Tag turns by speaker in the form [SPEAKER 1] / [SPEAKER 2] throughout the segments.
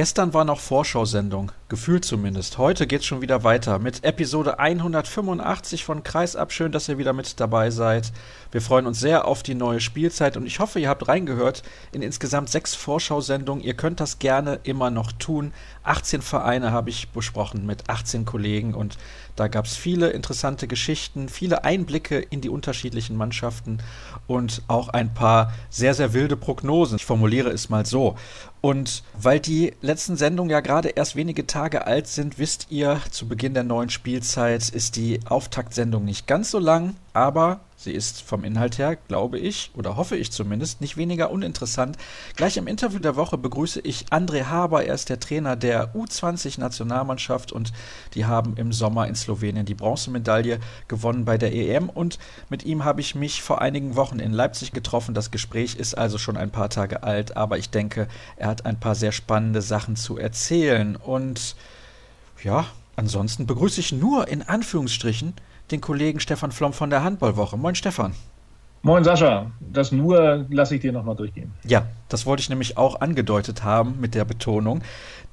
[SPEAKER 1] Gestern war noch Vorschau-Sendung, gefühlt zumindest. Heute geht's schon wieder weiter mit Episode 185 von Kreisab. Schön, dass ihr wieder mit dabei seid. Wir freuen uns sehr auf die neue Spielzeit und ich hoffe, ihr habt reingehört in insgesamt sechs Vorschau-Sendungen. Ihr könnt das gerne immer noch tun. 18 Vereine habe ich besprochen mit 18 Kollegen und da gab es viele interessante Geschichten, viele Einblicke in die unterschiedlichen Mannschaften und auch ein paar sehr, sehr wilde Prognosen. Ich formuliere es mal so. Und weil die letzten Sendungen ja gerade erst wenige Tage alt sind, wisst ihr, zu Beginn der neuen Spielzeit ist die Auftaktsendung nicht ganz so lang, aber sie ist vom Inhalt her, glaube ich, oder hoffe ich zumindest, nicht weniger uninteressant. Gleich im Interview der Woche begrüße ich André Haber, er ist der Trainer der U20-Nationalmannschaft und die haben im Sommer in Slowenien die Bronzemedaille gewonnen bei der EM und mit ihm habe ich mich vor einigen Wochen in Leipzig getroffen. Das Gespräch ist also schon ein paar Tage alt, aber ich denke, er hat ein paar sehr spannende Sachen zu erzählen und ja, ansonsten begrüße ich nur in Anführungsstrichen den Kollegen Stefan Flom von der Handballwoche. Moin Stefan.
[SPEAKER 2] Moin Sascha, das nur lasse ich dir nochmal durchgehen.
[SPEAKER 1] Ja, das wollte ich nämlich auch angedeutet haben mit der Betonung,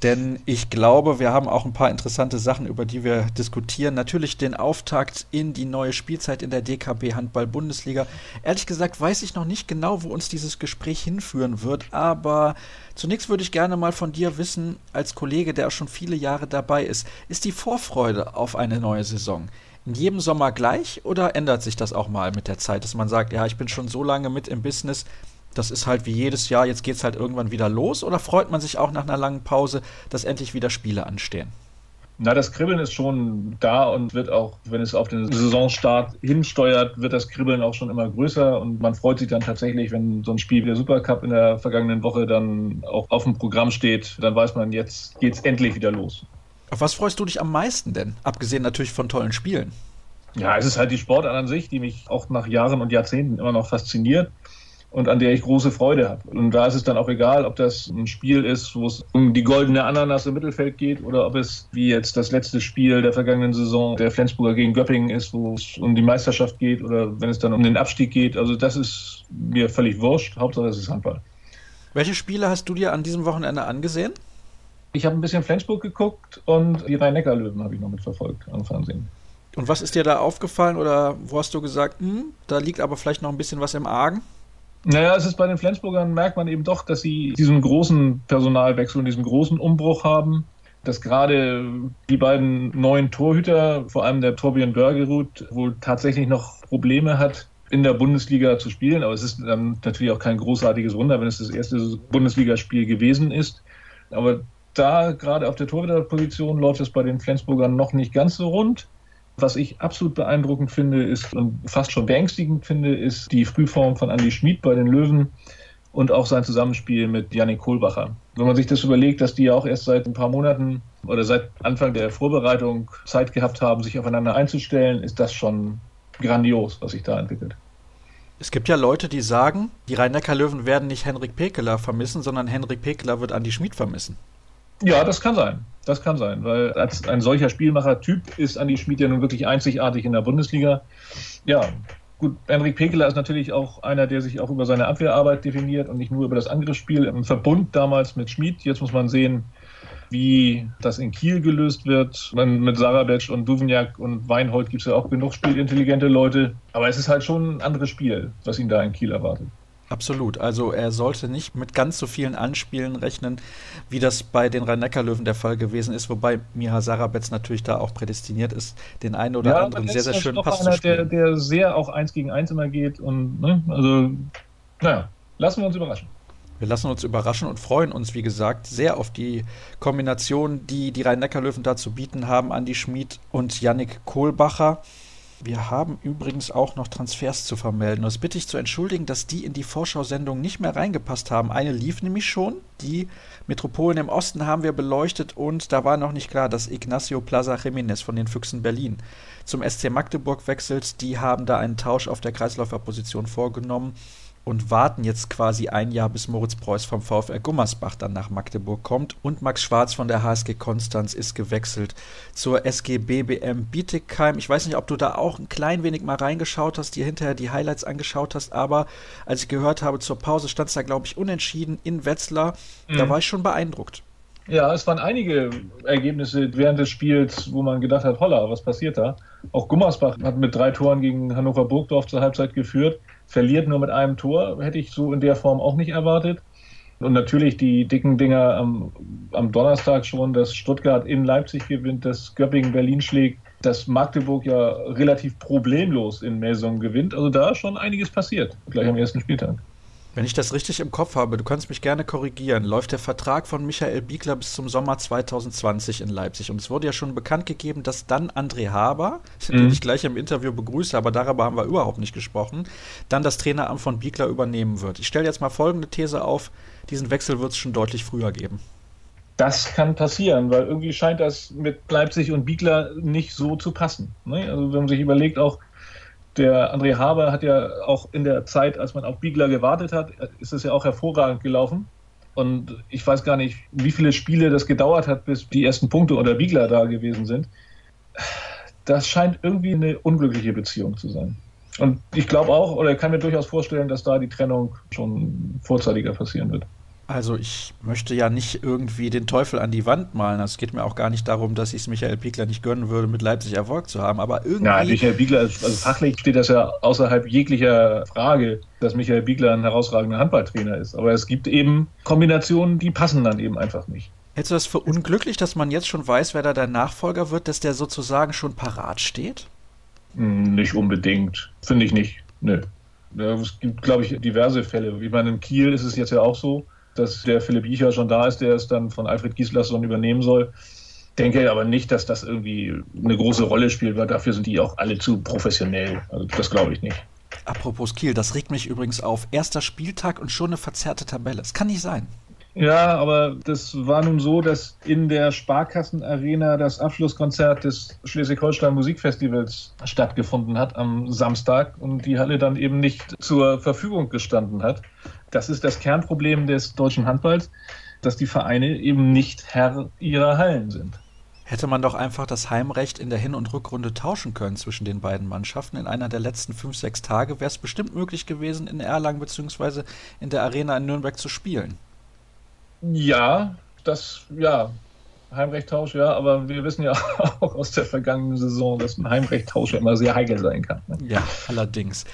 [SPEAKER 1] denn ich glaube, wir haben auch ein paar interessante Sachen, über die wir diskutieren. Natürlich den Auftakt in die neue Spielzeit in der DKB Handball Bundesliga. Ehrlich gesagt weiß ich noch nicht genau, wo uns dieses Gespräch hinführen wird, aber zunächst würde ich gerne mal von dir wissen, als Kollege, der auch schon viele Jahre dabei ist, ist die Vorfreude auf eine neue Saison in jedem Sommer gleich oder ändert sich das auch mal mit der Zeit, dass man sagt, ja, ich bin schon so lange mit im Business, das ist halt wie jedes Jahr, jetzt geht es halt irgendwann wieder los oder freut man sich auch nach einer langen Pause, dass endlich wieder Spiele anstehen?
[SPEAKER 2] Na, das Kribbeln ist schon da und wird auch, wenn es auf den Saisonstart hinsteuert, wird das Kribbeln auch schon immer größer und man freut sich dann tatsächlich, wenn so ein Spiel wie der Supercup in der vergangenen Woche dann auch auf dem Programm steht, dann weiß man, jetzt geht es endlich wieder los.
[SPEAKER 1] Auf was freust du dich am meisten denn? Abgesehen natürlich von tollen Spielen.
[SPEAKER 2] Ja, es ist halt die Sportart an sich, die mich auch nach Jahren und Jahrzehnten immer noch fasziniert und an der ich große Freude habe. Und da ist es dann auch egal, ob das ein Spiel ist, wo es um die goldene Ananas im Mittelfeld geht oder ob es wie jetzt das letzte Spiel der vergangenen Saison der Flensburger gegen Göppingen ist, wo es um die Meisterschaft geht oder wenn es dann um den Abstieg geht. Also das ist mir völlig wurscht. Hauptsache es ist Handball.
[SPEAKER 1] Welche Spiele hast du dir an diesem Wochenende angesehen?
[SPEAKER 2] Ich habe ein bisschen Flensburg geguckt und die Rhein-Neckar-Löwen habe ich noch mitverfolgt am Fernsehen.
[SPEAKER 1] Und was ist dir da aufgefallen oder wo hast du gesagt, hm, da liegt aber vielleicht noch ein bisschen was im Argen?
[SPEAKER 2] Naja, es ist bei den Flensburgern, merkt man eben doch, dass sie diesen großen Personalwechsel und diesen großen Umbruch haben. Dass gerade die beiden neuen Torhüter, vor allem der Torbjörn Börgerud, wohl tatsächlich noch Probleme hat, in der Bundesliga zu spielen. Aber es ist dann natürlich auch kein großartiges Wunder, wenn es das erste Bundesligaspiel gewesen ist. Aber da gerade auf der Torhüterposition läuft es bei den Flensburgern noch nicht ganz so rund. Was ich absolut beeindruckend finde, ist und fast schon beängstigend finde, ist die Frühform von Andy Schmid bei den Löwen und auch sein Zusammenspiel mit Yannick Kohlbacher. Wenn man sich das überlegt, dass die ja auch erst seit ein paar Monaten oder seit Anfang der Vorbereitung Zeit gehabt haben, sich aufeinander einzustellen, ist das schon grandios, was sich da entwickelt.
[SPEAKER 1] Es gibt ja Leute, die sagen, die Rhein-Neckar-Löwen werden nicht Henrik Pekeler vermissen, sondern Henrik Pekeler wird Andi Schmid vermissen.
[SPEAKER 2] Ja, das kann sein. Das kann sein, weil als ein solcher Spielmacher-Typ ist Andi Schmid ja nun wirklich einzigartig in der Bundesliga. Ja, gut, Henrik Pekeler ist natürlich auch einer, der sich auch über seine Abwehrarbeit definiert und nicht nur über das Angriffsspiel. Im Verbund damals mit Schmid. Jetzt muss man sehen, wie das in Kiel gelöst wird. Mit Sarabec und Duvniak und Weinhold gibt es ja auch genug spielintelligente Leute. Aber es ist halt schon ein anderes Spiel, was ihn da in Kiel erwartet.
[SPEAKER 1] Absolut. Also er sollte nicht mit ganz so vielen Anspielen rechnen, wie das bei den Rhein-Neckar-Löwen der Fall gewesen ist, wobei Miha Sarabetz natürlich da auch prädestiniert ist, den einen oder ja, anderen sehr, sehr schönen Pass einer, zu
[SPEAKER 2] spielen. Der, der sehr auch eins gegen eins immer geht und ne, also naja, lassen wir uns überraschen.
[SPEAKER 1] Wir lassen uns überraschen und freuen uns, wie gesagt, sehr auf die Kombination, die die Rhein-Neckar-Löwen da zu bieten haben, Andi Schmid und Yannick Kohlbacher. Wir haben übrigens auch noch Transfers zu vermelden. Das bitte ich zu entschuldigen, dass die in die Vorschau-Sendung nicht mehr reingepasst haben. Eine lief nämlich schon. Die Metropolen im Osten haben wir beleuchtet und da war noch nicht klar, dass Ignacio Plaza Jiménez von den Füchsen Berlin zum SC Magdeburg wechselt. Die haben da einen Tausch auf der Kreisläuferposition vorgenommen und warten jetzt quasi ein Jahr, bis Moritz Preuß vom VfR Gummersbach dann nach Magdeburg kommt. Und Max Schwarz von der HSG Konstanz ist gewechselt zur SG BBM Bietigheim. Ich weiß nicht, ob du da auch ein klein wenig mal reingeschaut hast, dir hinterher die Highlights angeschaut hast, aber als ich gehört habe, zur Pause stand es da, glaube ich, unentschieden in Wetzlar. Mhm. Da war ich schon beeindruckt.
[SPEAKER 2] Ja, es waren einige Ergebnisse während des Spiels, wo man gedacht hat, holla, was passiert da? Auch Gummersbach hat mit drei Toren gegen Hannover Burgdorf zur Halbzeit geführt, verliert nur mit einem Tor, hätte ich so in der Form auch nicht erwartet. Und natürlich die dicken Dinger am, am Donnerstag schon, dass Stuttgart in Leipzig gewinnt, dass Göppingen Berlin schlägt, dass Magdeburg ja relativ problemlos in Melsung gewinnt. Also da ist schon einiges passiert, gleich am ersten Spieltag.
[SPEAKER 1] Wenn ich das richtig im Kopf habe, du kannst mich gerne korrigieren, läuft der Vertrag von Michael Biegler bis zum Sommer 2020 in Leipzig. Und es wurde ja schon bekannt gegeben, dass dann André Haber, mhm. den ich gleich im Interview begrüße, aber darüber haben wir überhaupt nicht gesprochen, dann das Traineramt von Biegler übernehmen wird. Ich stelle jetzt mal folgende These auf, diesen Wechsel wird es schon deutlich früher geben.
[SPEAKER 2] Das kann passieren, weil irgendwie scheint das mit Leipzig und Biegler nicht so zu passen. Ne? Also wenn man sich überlegt, auch der André Haber hat ja auch in der Zeit, als man auf Biegler gewartet hat, ist es ja auch hervorragend gelaufen. Und ich weiß gar nicht, wie viele Spiele das gedauert hat, bis die ersten Punkte unter Biegler da gewesen sind. Das scheint irgendwie eine unglückliche Beziehung zu sein. Und ich glaube auch, oder ich kann mir durchaus vorstellen, dass da die Trennung schon vorzeitiger passieren wird.
[SPEAKER 1] Also ich möchte ja nicht irgendwie den Teufel an die Wand malen. Es geht mir auch gar nicht darum, dass ich es Michael Biegler nicht gönnen würde, mit Leipzig Erfolg zu haben. Aber irgendwie. Ja,
[SPEAKER 2] Michael Biegler, also fachlich steht das ja außerhalb jeglicher Frage, dass Michael Biegler ein herausragender Handballtrainer ist. Aber es gibt eben Kombinationen, die passen dann eben einfach nicht.
[SPEAKER 1] Hältst du das für unglücklich, dass man jetzt schon weiß, wer da dein Nachfolger wird, dass der sozusagen schon parat steht?
[SPEAKER 2] Hm, nicht unbedingt. Finde ich nicht. Nö. Es gibt, glaube ich, diverse Fälle. Ich meine, in Kiel ist es jetzt ja auch so dass der Philipp Jicher schon da ist, der es dann von Alfred Gislason übernehmen soll. Denke aber nicht, dass das irgendwie eine große Rolle spielt, weil dafür sind die auch alle zu professionell. Also das glaube ich nicht.
[SPEAKER 1] Apropos Kiel, das regt mich übrigens auf. Erster Spieltag und schon eine verzerrte Tabelle. Es kann nicht sein.
[SPEAKER 2] Ja, aber das war nun so, dass in der Sparkassenarena das Abschlusskonzert des Schleswig-Holstein Musikfestivals stattgefunden hat am Samstag und die Halle dann eben nicht zur Verfügung gestanden hat. Das ist das Kernproblem des deutschen Handballs, dass die Vereine eben nicht Herr ihrer Hallen sind.
[SPEAKER 1] Hätte man doch einfach das Heimrecht in der Hin- und Rückrunde tauschen können zwischen den beiden Mannschaften. In einer der letzten fünf, sechs Tage wäre es bestimmt möglich gewesen, in Erlangen bzw. in der Arena in Nürnberg zu spielen.
[SPEAKER 2] Ja, das, ja, Heimrechttausch, ja, aber wir wissen ja auch aus der vergangenen Saison, dass ein Heimrechttausch immer sehr heikel sein kann. Ne?
[SPEAKER 1] Ja, allerdings.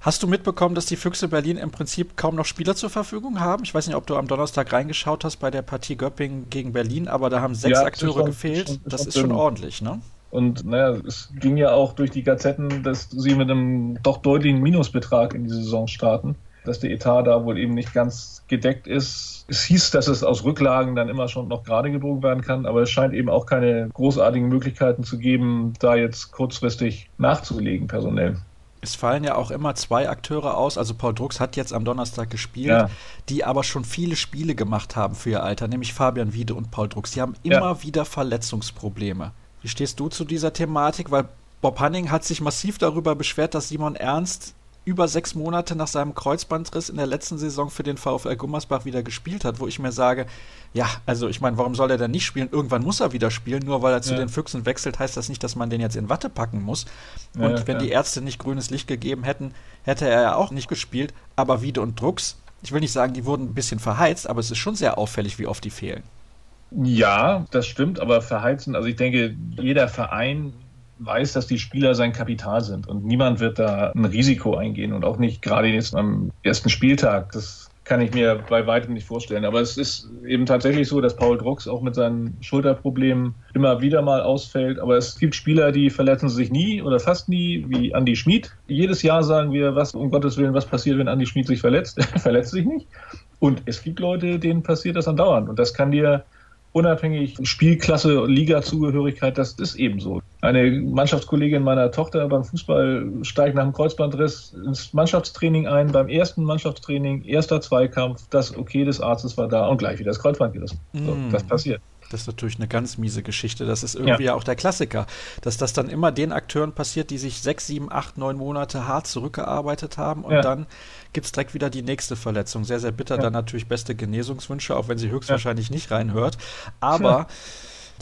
[SPEAKER 1] Hast du mitbekommen, dass die Füchse Berlin im Prinzip kaum noch Spieler zur Verfügung haben? Ich weiß nicht, ob du am Donnerstag reingeschaut hast bei der Partie Göppingen gegen Berlin, aber da haben sechs ja, Akteure schon, gefehlt. Schon, das ist schon ordentlich, ne?
[SPEAKER 2] Und naja, es ging ja auch durch die Gazetten, dass sie mit einem doch deutlichen Minusbetrag in die Saison starten, dass der Etat da wohl eben nicht ganz gedeckt ist. Es hieß, dass es aus Rücklagen dann immer schon noch gerade gebogen werden kann, aber es scheint eben auch keine großartigen Möglichkeiten zu geben, da jetzt kurzfristig nachzulegen personell.
[SPEAKER 1] Es fallen ja auch immer zwei Akteure aus. Also Paul Drucks hat jetzt am Donnerstag gespielt, ja. die aber schon viele Spiele gemacht haben für ihr Alter, nämlich Fabian Wiede und Paul Drucks. Die haben immer ja. wieder Verletzungsprobleme. Wie stehst du zu dieser Thematik? Weil Bob Hanning hat sich massiv darüber beschwert, dass Simon Ernst über sechs Monate nach seinem Kreuzbandriss in der letzten Saison für den VfL Gummersbach wieder gespielt hat, wo ich mir sage, ja, also ich meine, warum soll er denn nicht spielen? Irgendwann muss er wieder spielen, nur weil er zu ja. den Füchsen wechselt, heißt das nicht, dass man den jetzt in Watte packen muss. Und ja, wenn ja. die Ärzte nicht grünes Licht gegeben hätten, hätte er ja auch nicht gespielt. Aber Wiede und Drucks, ich will nicht sagen, die wurden ein bisschen verheizt, aber es ist schon sehr auffällig, wie oft die fehlen.
[SPEAKER 2] Ja, das stimmt, aber verheizen, also ich denke, jeder Verein weiß, dass die Spieler sein Kapital sind und niemand wird da ein Risiko eingehen und auch nicht gerade jetzt am ersten Spieltag. Das kann ich mir bei weitem nicht vorstellen. Aber es ist eben tatsächlich so, dass Paul Drucks auch mit seinen Schulterproblemen immer wieder mal ausfällt. Aber es gibt Spieler, die verletzen sich nie oder fast nie, wie Andy Schmid. Jedes Jahr sagen wir, was um Gottes Willen, was passiert, wenn Andy Schmid sich verletzt? er verletzt sich nicht. Und es gibt Leute, denen passiert das andauernd. Und das kann dir unabhängig Spielklasse, Liga-Zugehörigkeit, das ist eben so. Eine Mannschaftskollegin meiner Tochter beim Fußball steigt nach dem Kreuzbandriss ins Mannschaftstraining ein. Beim ersten Mannschaftstraining, erster Zweikampf, das Okay des Arztes war da und gleich wieder das Kreuzband gerissen. So, mm. Das passiert.
[SPEAKER 1] Das ist natürlich eine ganz miese Geschichte. Das ist irgendwie ja. auch der Klassiker, dass das dann immer den Akteuren passiert, die sich sechs, sieben, acht, neun Monate hart zurückgearbeitet haben und ja. dann gibt es direkt wieder die nächste Verletzung. Sehr, sehr bitter. Ja. Dann natürlich beste Genesungswünsche, auch wenn sie höchstwahrscheinlich nicht reinhört. Aber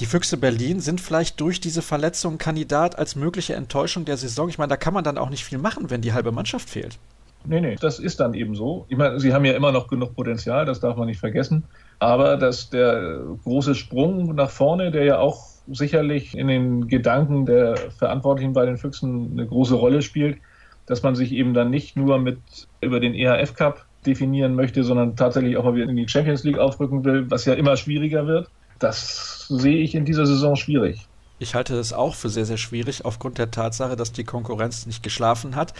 [SPEAKER 1] die Füchse Berlin sind vielleicht durch diese Verletzung Kandidat als mögliche Enttäuschung der Saison. Ich meine, da kann man dann auch nicht viel machen, wenn die halbe Mannschaft fehlt.
[SPEAKER 2] Nee, nee, das ist dann eben so. Ich meine, sie haben ja immer noch genug Potenzial, das darf man nicht vergessen. Aber dass der große Sprung nach vorne, der ja auch sicherlich in den Gedanken der Verantwortlichen bei den Füchsen eine große Rolle spielt, dass man sich eben dann nicht nur mit über den EHF Cup definieren möchte, sondern tatsächlich auch mal wieder in die Champions League aufrücken will, was ja immer schwieriger wird. Das sehe ich in dieser Saison schwierig.
[SPEAKER 1] Ich halte es auch für sehr, sehr schwierig, aufgrund der Tatsache, dass die Konkurrenz nicht geschlafen hat.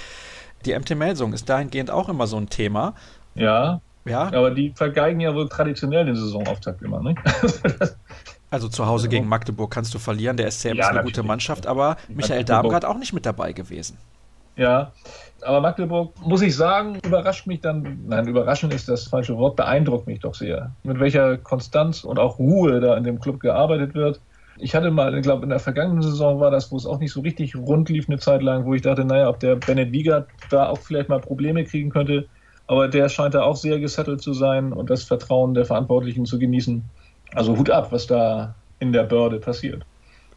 [SPEAKER 1] Die MT Melsung ist dahingehend auch immer so ein Thema.
[SPEAKER 2] Ja, ja. Aber die vergeigen ja wohl traditionell den Saisonauftakt immer, ne?
[SPEAKER 1] Also zu Hause gegen Magdeburg kannst du verlieren. Der SCM ja, ist eine gute Mannschaft, aber Michael Darmgard auch nicht mit dabei gewesen.
[SPEAKER 2] Ja, aber Magdeburg, muss ich sagen, überrascht mich dann, nein, überraschen ist das falsche Wort, beeindruckt mich doch sehr, mit welcher Konstanz und auch Ruhe da in dem Club gearbeitet wird. Ich hatte mal, ich glaube, in der vergangenen Saison war das, wo es auch nicht so richtig rund lief eine Zeit lang, wo ich dachte, naja, ob der Bennett Wiegert da auch vielleicht mal Probleme kriegen könnte. Aber der scheint da auch sehr gesettelt zu sein und das Vertrauen der Verantwortlichen zu genießen. Also Hut ab, was da in der Börde passiert.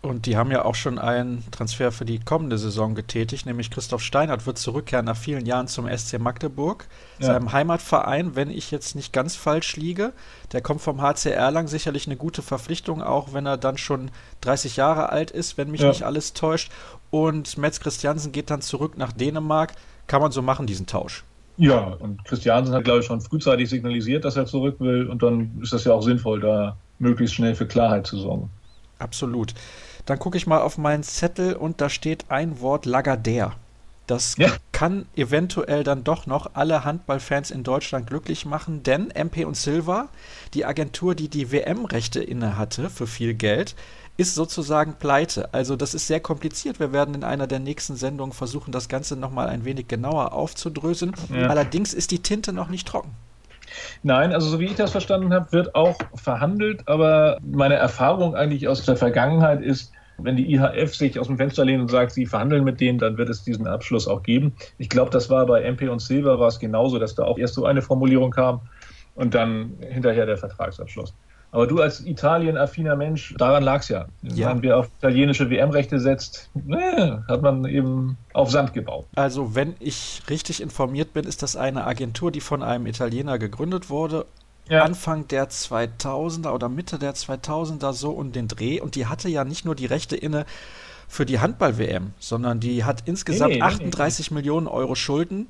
[SPEAKER 1] Und die haben ja auch schon einen Transfer für die kommende Saison getätigt, nämlich Christoph Steinert wird zurückkehren nach vielen Jahren zum SC Magdeburg, ja. seinem Heimatverein, wenn ich jetzt nicht ganz falsch liege. Der kommt vom HC Erlang, sicherlich eine gute Verpflichtung, auch wenn er dann schon 30 Jahre alt ist, wenn mich ja. nicht alles täuscht. Und Metz Christiansen geht dann zurück nach Dänemark. Kann man so machen, diesen Tausch?
[SPEAKER 2] Ja, und Christiansen hat, glaube ich, schon frühzeitig signalisiert, dass er zurück will. Und dann ist das ja auch sinnvoll, da möglichst schnell für Klarheit zu sorgen.
[SPEAKER 1] Absolut. Dann gucke ich mal auf meinen Zettel und da steht ein Wort Lagardère. Das ja. kann eventuell dann doch noch alle Handballfans in Deutschland glücklich machen, denn MP und Silva, die Agentur, die die WM-Rechte inne hatte für viel Geld, ist sozusagen pleite. Also das ist sehr kompliziert. Wir werden in einer der nächsten Sendungen versuchen, das Ganze nochmal ein wenig genauer aufzudröseln. Ja. Allerdings ist die Tinte noch nicht trocken.
[SPEAKER 2] Nein, also so wie ich das verstanden habe, wird auch verhandelt, aber meine Erfahrung eigentlich aus der Vergangenheit ist, wenn die IHF sich aus dem Fenster lehnt und sagt, sie verhandeln mit denen, dann wird es diesen Abschluss auch geben. Ich glaube, das war bei MP und Silver war es genauso, dass da auch erst so eine Formulierung kam und dann hinterher der Vertragsabschluss. Aber du als Italien-affiner Mensch, daran lag es ja. ja. Wenn wir auf italienische WM-Rechte setzt, ne, hat man eben auf Sand gebaut.
[SPEAKER 1] Also, wenn ich richtig informiert bin, ist das eine Agentur, die von einem Italiener gegründet wurde. Ja. Anfang der 2000er oder Mitte der 2000er so und den Dreh. Und die hatte ja nicht nur die Rechte inne für die Handball-WM, sondern die hat insgesamt nee, nee, 38 nee, Millionen Euro Schulden,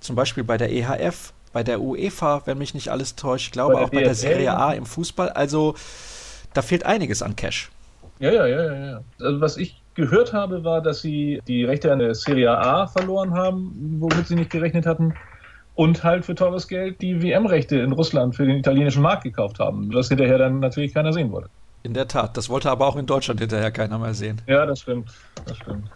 [SPEAKER 1] zum Beispiel bei der EHF, bei der UEFA, wenn mich nicht alles täuscht, ich glaube bei auch bei der Serie A im Fußball. Also da fehlt einiges an Cash.
[SPEAKER 2] Ja, ja, ja, ja. Also was ich gehört habe, war, dass sie die Rechte an der Serie A verloren haben, womit sie nicht gerechnet hatten. Und halt für teures Geld die WM-Rechte in Russland für den italienischen Markt gekauft haben, was hinterher dann natürlich keiner sehen wollte.
[SPEAKER 1] In der Tat, das wollte aber auch in Deutschland hinterher keiner mehr sehen.
[SPEAKER 2] Ja, das stimmt. Das stimmt.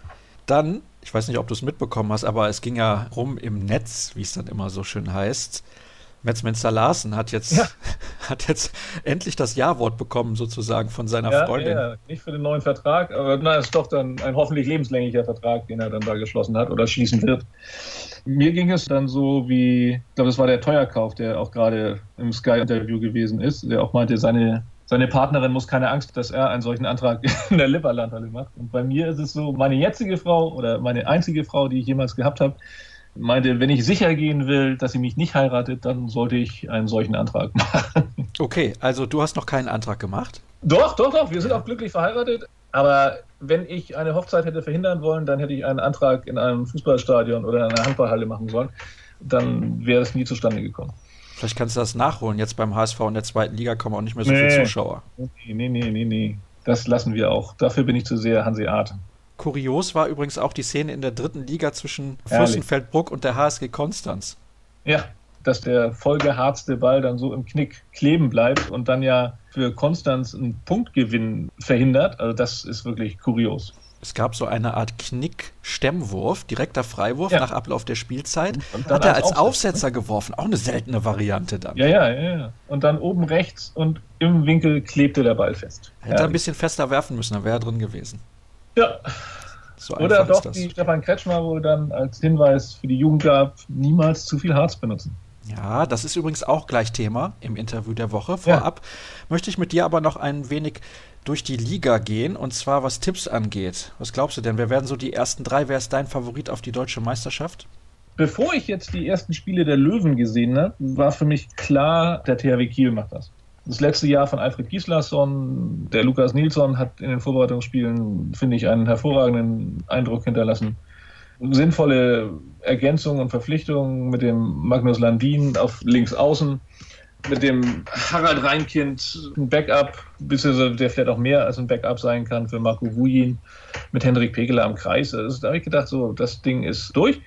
[SPEAKER 1] Dann ich weiß nicht, ob du es mitbekommen hast, aber es ging ja rum im Netz, wie es dann immer so schön heißt. Metzmenster Larsen hat jetzt, ja. hat jetzt endlich das Ja-Wort bekommen, sozusagen, von seiner ja, Freundin. Ja,
[SPEAKER 2] nicht für den neuen Vertrag, aber na, ist doch dann ein hoffentlich lebenslänglicher Vertrag, den er dann da geschlossen hat oder schließen wird. Mir ging es dann so wie, ich glaube, das war der Teuerkauf, der auch gerade im Sky-Interview gewesen ist, der auch meinte, seine seine Partnerin muss keine Angst, dass er einen solchen Antrag in der Lipperlandhalle macht. Und bei mir ist es so, meine jetzige Frau oder meine einzige Frau, die ich jemals gehabt habe, meinte, wenn ich sicher gehen will, dass sie mich nicht heiratet, dann sollte ich einen solchen Antrag machen.
[SPEAKER 1] Okay, also du hast noch keinen Antrag gemacht?
[SPEAKER 2] Doch, doch, doch. Wir sind auch glücklich verheiratet. Aber wenn ich eine Hochzeit hätte verhindern wollen, dann hätte ich einen Antrag in einem Fußballstadion oder in einer Handballhalle machen sollen. Dann wäre es nie zustande gekommen.
[SPEAKER 1] Vielleicht kannst du das nachholen. Jetzt beim HSV in der zweiten Liga kommen auch nicht mehr so nee. viele Zuschauer.
[SPEAKER 2] Nee, nee, nee, nee, nee. Das lassen wir auch. Dafür bin ich zu sehr Hanseat.
[SPEAKER 1] Kurios war übrigens auch die Szene in der dritten Liga zwischen Fürstenfeldbruck und der HSG Konstanz.
[SPEAKER 2] Ja, dass der vollgeharzte Ball dann so im Knick kleben bleibt und dann ja für Konstanz einen Punktgewinn verhindert. Also das ist wirklich kurios.
[SPEAKER 1] Es gab so eine Art Knick-Stemmwurf, direkter Freiwurf ja. nach Ablauf der Spielzeit. Hat er als Aufsetzer, Aufsetzer geworfen. Auch eine seltene Variante dann.
[SPEAKER 2] Ja, ja, ja, ja. Und dann oben rechts und im Winkel klebte der Ball fest.
[SPEAKER 1] Hätte er ein bisschen fester werfen müssen, dann wäre er drin gewesen.
[SPEAKER 2] Ja. So Oder doch, wie Stefan Kretschmer wohl dann als Hinweis für die Jugend gab, niemals zu viel Harz benutzen.
[SPEAKER 1] Ja, das ist übrigens auch gleich Thema im Interview der Woche. Vorab ja. möchte ich mit dir aber noch ein wenig durch die Liga gehen und zwar was Tipps angeht. Was glaubst du denn? Wer werden so die ersten drei? Wer ist dein Favorit auf die deutsche Meisterschaft?
[SPEAKER 2] bevor ich jetzt die ersten Spiele der Löwen gesehen habe, war für mich klar, der THW Kiel macht das. Das letzte Jahr von Alfred Gislason, der Lukas Nilsson hat in den Vorbereitungsspielen, finde ich, einen hervorragenden Eindruck hinterlassen. Sinnvolle Ergänzungen und Verpflichtungen mit dem Magnus Landin auf links außen, mit dem Harald Reinkind ein Backup, beziehungsweise der vielleicht auch mehr als ein Backup sein kann für Marco Wujin, mit Hendrik Pekeler am Kreis. Also da habe ich gedacht, so, das Ding ist durch.